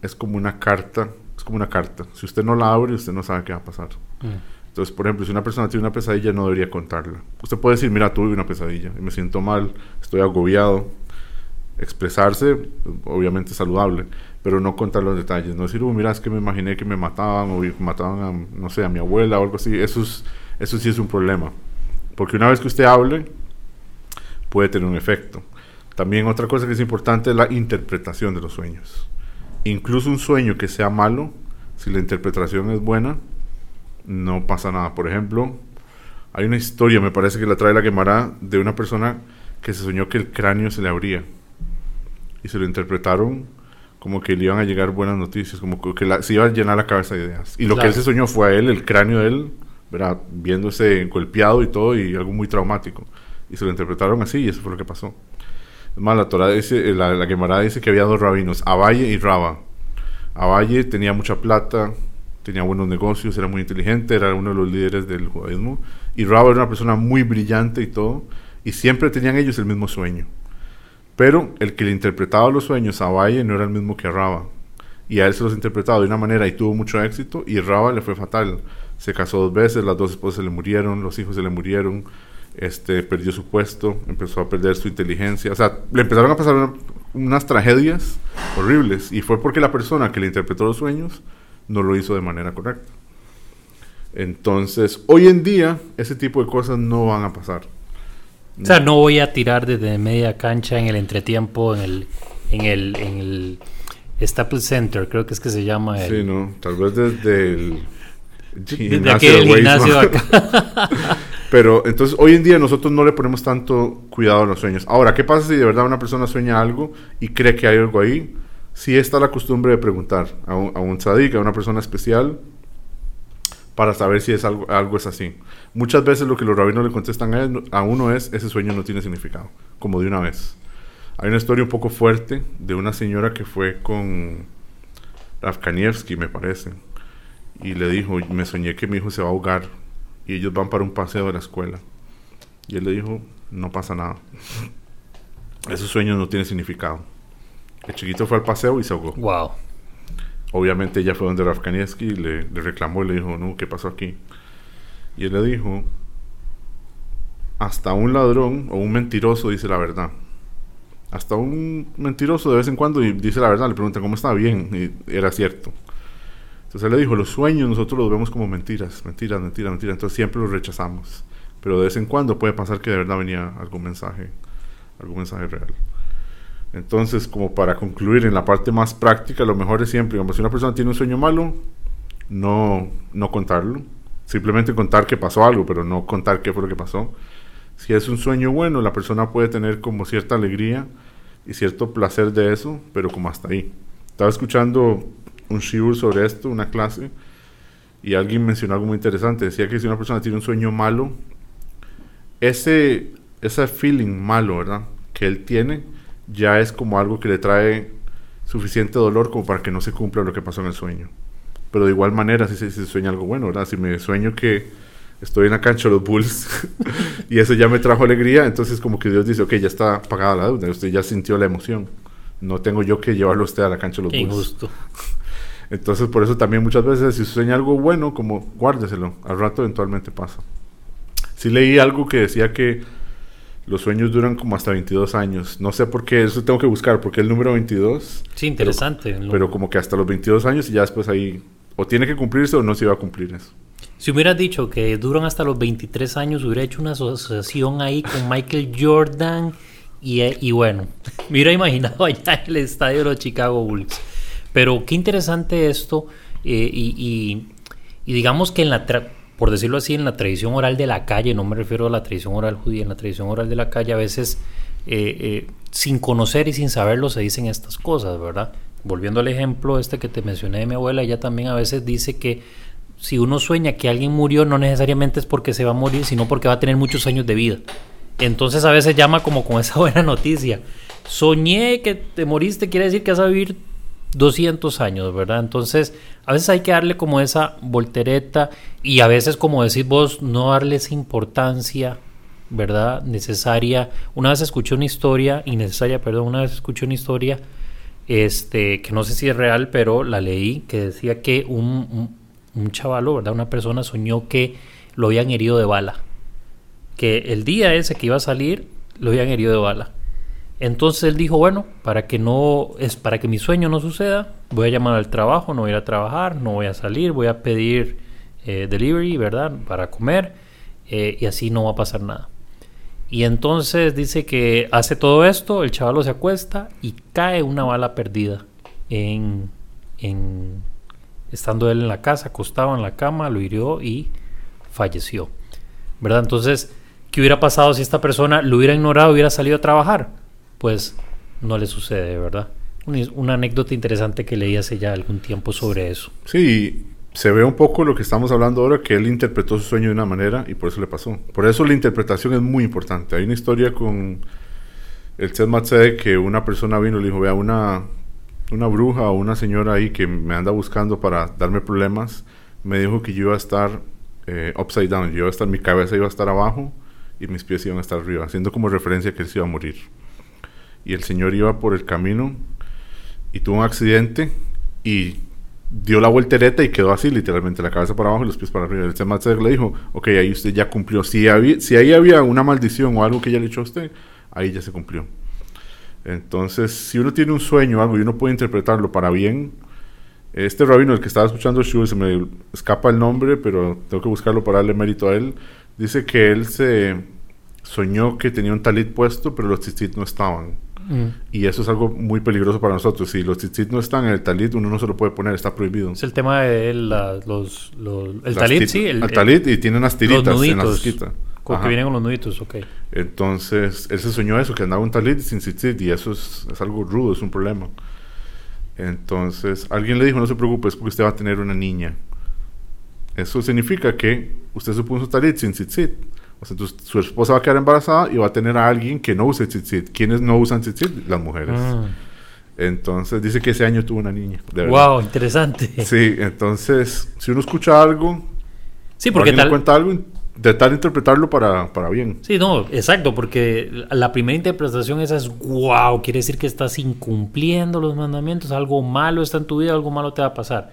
es como una carta, es como una carta. Si usted no la abre, usted no sabe qué va a pasar. Mm. Entonces, por ejemplo, si una persona tiene una pesadilla, no debería contarla. Usted puede decir, mira, tuve una pesadilla y me siento mal, estoy agobiado. Expresarse, obviamente saludable, pero no contar los detalles. No decir, oh, mira, es que me imaginé que me mataban o mataban a, no sé, a mi abuela o algo así. Eso, es, eso sí es un problema. Porque una vez que usted hable, puede tener un efecto. También otra cosa que es importante es la interpretación de los sueños. Incluso un sueño que sea malo, si la interpretación es buena, no pasa nada. Por ejemplo, Hay una historia, me parece que la trae la quemará, de una persona que se soñó que el cráneo se le abría. Y se lo interpretaron como que le iban a llegar buenas noticias, como que la- se iba a llenar la cabeza de ideas. Y lo que él se soñó fue a él, el cráneo de él, ¿verdad? viéndose golpeado y todo, y algo muy traumático. Y se lo interpretaron así, y eso fue lo que pasó. Más, la Torah dice, eh, la, la Gemara dice que había dos rabinos, Abaye y Raba. Abaye tenía mucha plata, tenía buenos negocios, era muy inteligente, era uno de los líderes del judaísmo. Y Raba era una persona muy brillante y todo, y siempre tenían ellos el mismo sueño. Pero el que le interpretaba los sueños a Valle no era el mismo que a Raba. Y a él se los interpretaba de una manera y tuvo mucho éxito. Y Raba le fue fatal. Se casó dos veces, las dos esposas se le murieron, los hijos se le murieron. Este, perdió su puesto, empezó a perder su inteligencia. O sea, le empezaron a pasar una- unas tragedias horribles. Y fue porque la persona que le interpretó los sueños no lo hizo de manera correcta. Entonces, hoy en día, ese tipo de cosas no van a pasar. O sea, no voy a tirar desde media cancha en el entretiempo, en el, en el, en el Staples Center, creo que es que se llama el, Sí, no, tal vez desde el desde aquel gimnasio acá. Pero entonces hoy en día nosotros no le ponemos tanto cuidado a los sueños. Ahora, ¿qué pasa si de verdad una persona sueña algo y cree que hay algo ahí? Sí está la costumbre de preguntar a un, tzadik, a una persona especial, para saber si es algo, es así. Muchas veces lo que los rabinos le contestan a, a uno es, ese sueño no tiene significado, como de una vez. Hay una historia un poco fuerte de una señora que fue con Rav Kanievsky, me parece, y le dijo, me soñé que mi hijo se va a ahogar y ellos van para un paseo de la escuela. Y él le dijo, no pasa nada. Esos sueños no tienen significado. El chiquito fue al paseo y se ahogó. wow. Obviamente ella fue donde Rav Kanievsky y le, le reclamó y le dijo, no, ¿qué pasó aquí? Y él le dijo, hasta un ladrón o un mentiroso dice la verdad. Hasta un mentiroso de vez en cuando dice la verdad, le preguntan cómo está bien y era cierto. Entonces él le dijo, los sueños nosotros los vemos como mentiras, mentiras, mentiras, mentiras, entonces siempre los rechazamos. Pero de vez en cuando puede pasar que de verdad venía algún mensaje, algún mensaje real. Entonces, como para concluir en la parte más práctica, lo mejor es siempre, digamos, si una persona tiene un sueño malo, no, no contarlo. Simplemente contar que pasó algo, pero no contar qué fue lo que pasó. Si es un sueño bueno, la persona puede tener como cierta alegría y cierto placer de eso, pero como hasta ahí. Estaba escuchando un shiur sobre esto, una clase, y alguien mencionó algo muy interesante. Decía que si una persona tiene un sueño malo, ese, ese feeling malo, ¿verdad? Que él tiene, ya es como algo que le trae suficiente dolor como para que no se cumpla lo que pasó en el sueño. Pero de igual manera, si se, si se sueña algo bueno, ¿verdad? Si me sueño que estoy en la cancha de los Bulls y eso ya me trajo alegría, entonces como que Dios dice, ok, ya está pagada la deuda, usted ya sintió la emoción. No tengo yo que llevarlo a usted a la cancha de los Qué Bulls. injusto. Entonces, por eso también muchas veces, si sueña algo bueno, como guárdeselo, al rato eventualmente pasa. Sí leí algo que decía que los sueños duran como hasta 22 años. No sé por qué, eso tengo que buscar, porque el número 22, Sí, interesante. ¿no? pero como que hasta los 22 años y ya después ahí, o tiene que cumplirse o no se va a cumplir eso. Si hubieras dicho que duran hasta los 23 años, hubiera hecho una asociación ahí con Michael Jordan y, y bueno, me hubiera imaginado allá en el estadio de los Chicago Bulls. Pero qué interesante esto eh, y, digamos que en la, tra- por decirlo así, en la tradición oral de la calle, no me refiero a la tradición oral judía, en la tradición oral de la calle a veces eh, eh, sin conocer y sin saberlo se dicen estas cosas, ¿verdad? Volviendo al ejemplo este que te mencioné de mi abuela, ella también a veces dice que si uno sueña que alguien murió, no necesariamente es porque se va a morir, sino porque va a tener muchos años de vida. Entonces a veces llama como con esa buena noticia. Soñé que te moriste, quiere decir que vas a vivir 200 años, ¿verdad? Entonces a veces hay que darle como esa voltereta y a veces como decís vos, no darle esa importancia, ¿verdad? Necesaria. Una vez escuché una historia, innecesaria, perdón, una vez escuché una historia, este, que no sé si es real, pero la leí, que decía que un, un, un chavalo, ¿verdad? Una persona soñó que lo habían herido de bala. Que el día ese que iba a salir, lo habían herido de bala. Entonces él dijo, bueno, para que no es para que mi sueño no suceda, voy a llamar al trabajo, no voy a ir a trabajar, no voy a salir, voy a pedir eh, delivery, ¿verdad? Para comer eh, y así no va a pasar nada. Y entonces dice que hace todo esto, el chavalo se acuesta y cae una bala perdida en, en estando él en la casa, acostado en la cama, lo hirió y falleció. ¿verdad? Entonces, ¿qué hubiera pasado si esta persona lo hubiera ignorado hubiera salido a trabajar? Pues no le sucede, ¿verdad? Una, anécdota interesante que leí hace ya algún tiempo sobre eso. Sí, se ve un poco lo que estamos hablando ahora, que él interpretó su sueño de una manera y por eso le pasó. Por eso la interpretación es muy importante. Hay una historia con el Seth Matsede que una persona vino y le dijo, vea, una, una bruja o una señora ahí que me anda buscando para darme problemas, me dijo que yo iba a estar eh, upside down, yo iba a estar, mi cabeza iba a estar abajo y mis pies iban a estar arriba, haciendo como referencia que él se iba a morir. Y el señor iba por el camino y tuvo un accidente y dio la voltereta y quedó así, literalmente, la cabeza para abajo y los pies para arriba. El tema le dijo, ok, ahí usted ya cumplió. Si, había, si ahí había una maldición o algo que ya le echó a usted, ahí ya se cumplió. Entonces, si uno tiene un sueño o algo y uno puede interpretarlo para bien, este rabino, el que estaba escuchando Shu, se me escapa el nombre, pero tengo que buscarlo para darle mérito a él, dice que él se soñó que tenía un talit puesto, pero los tzitzit no estaban. Y eso es algo muy peligroso para nosotros. Si los tzitzit no están en el talit, uno no se lo puede poner, está prohibido. Es el tema de los, el talit, sí. El, talit y tiene unas tiritas los en la que vienen con los nuditos, ok. Entonces, él se soñó eso, que andaba un talit sin tzitzit y eso es, es, algo rudo, es un problema. Entonces, alguien le dijo, no se preocupe, es porque usted va a tener una niña. Eso significa que usted se puso talit sin tzitzit entonces su esposa va a quedar embarazada y va a tener a alguien que no use tzitzit. ¿Quiénes no usan tzitzit? Las mujeres. Ah. Entonces dice que ese año tuvo una niña. wow, interesante. Sí, entonces si uno escucha algo, sí, porque tal... cuenta algo, tratar de interpretarlo para, para, bien. Sí, no, exacto, porque la primera interpretación esa es wow, quiere decir que estás incumpliendo los mandamientos, algo malo está en tu vida, algo malo te va a pasar.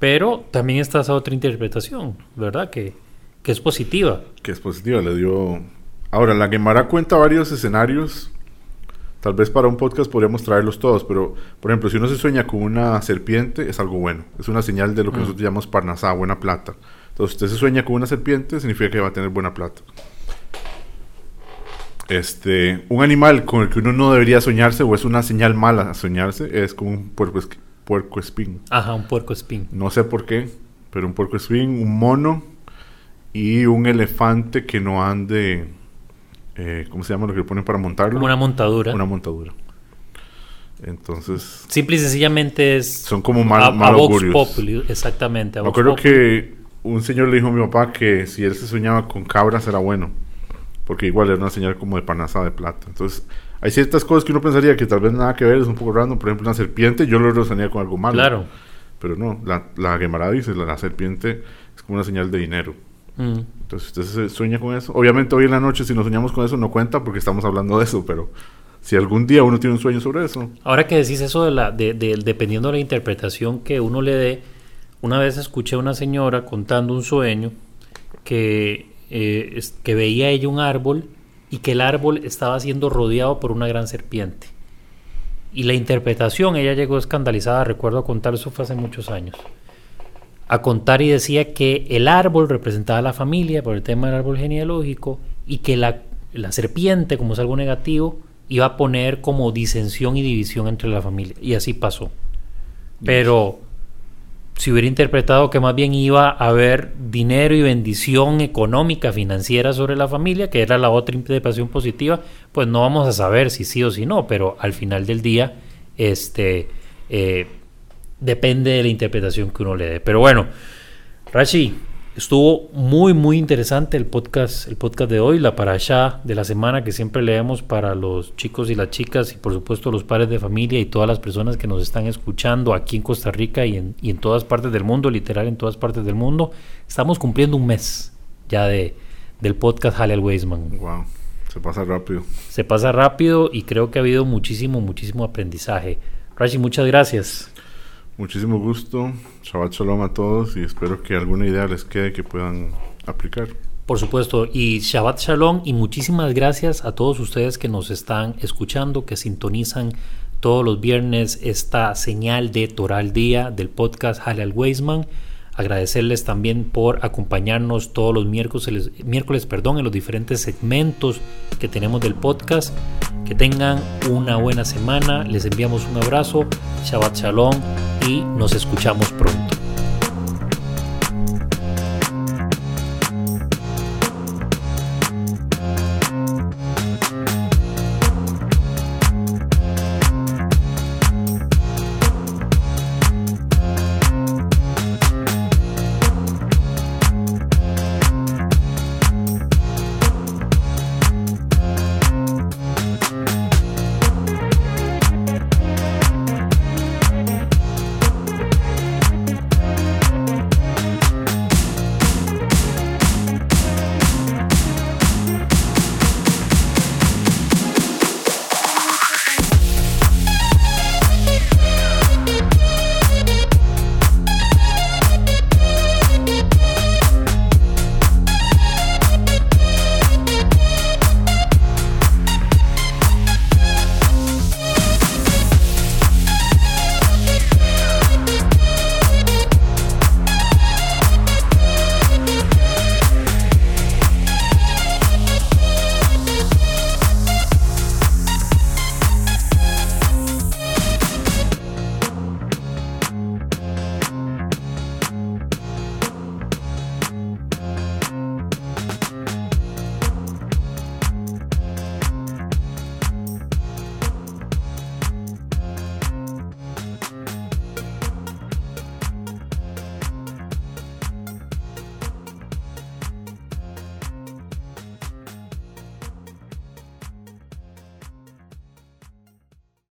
Pero también está esa otra interpretación, ¿verdad? Que que es positiva. Que es positiva, le dio... Ahora, la Gemara cuenta varios escenarios. Tal vez para un podcast podríamos traerlos todos, pero, por ejemplo, si uno se sueña con una serpiente, es algo bueno. Es una señal de lo que mm. nosotros llamamos parnasá, buena plata. Entonces, usted se sueña con una serpiente, significa que va a tener buena plata. Este, un animal con el que uno no debería soñarse, o es una señal mala soñarse, es como un puerco, puerco espín. Ajá, un puerco espín. No sé por qué, pero un puerco espín, un mono y un elefante que no ande, eh, ¿cómo se llama lo que le ponen para montarlo? Como una montadura. Una montadura. Entonces... Simple y sencillamente es... Son como mal, mal exactamente. Me acuerdo que un señor le dijo a mi papá que si él se soñaba con cabras era bueno. Porque igual era una señal como de panazada de plata. Entonces, hay ciertas cosas que uno pensaría que tal vez nada que ver, es un poco random. Por ejemplo, una serpiente, yo lo relacionaría con algo malo. Claro. Pero no, la, la Gemara dice, la serpiente es como una señal de dinero. Mm. Entonces, usted se sueña con eso. Obviamente, hoy en la noche, si nos soñamos con eso, no cuenta porque estamos hablando de eso, pero si algún día uno tiene un sueño sobre eso. Ahora que decís eso de la, de, dependiendo de la interpretación que uno le dé, una vez escuché a una señora contando un sueño que, eh, que veía ella un árbol y que el árbol estaba siendo rodeado por una gran serpiente. Y la interpretación, ella llegó escandalizada, recuerdo contar, eso fue hace muchos años a contar y decía que el árbol representaba a la familia por el tema del árbol genealógico y que la, serpiente, como es algo negativo, iba a poner como disensión y división entre la familia. Y así pasó. Pero si hubiera interpretado que más bien iba a haber dinero y bendición económica, financiera sobre la familia, que era la otra interpretación positiva, pues no vamos a saber si sí o si no, pero al final del día, este, eh, depende de la interpretación que uno le dé. Pero bueno, Rashi, estuvo muy muy interesante el podcast, el podcast de hoy, la parasha de la semana que siempre leemos para los chicos y las chicas y por supuesto los padres de familia y todas las personas que nos están escuchando aquí en Costa Rica y en, y en todas partes del mundo, literal en todas partes del mundo. Estamos cumpliendo un mes ya de, del podcast Halal Weisman. Wow. Se pasa rápido. Se pasa rápido y creo que ha habido muchísimo, muchísimo aprendizaje. Rashi, muchas gracias. Muchísimo gusto. Shabbat Shalom a todos y espero que alguna idea les quede que puedan aplicar. Por supuesto, y Shabbat Shalom y muchísimas gracias a todos ustedes que nos están escuchando, que sintonizan todos los viernes esta señal de Toral Día del podcast Halal Weisman. Agradecerles también por acompañarnos todos los miércoles, miércoles perdón, en los diferentes segmentos que tenemos del podcast. Que tengan una buena semana. Les enviamos un abrazo. Shabbat Shalom y nos escuchamos pronto.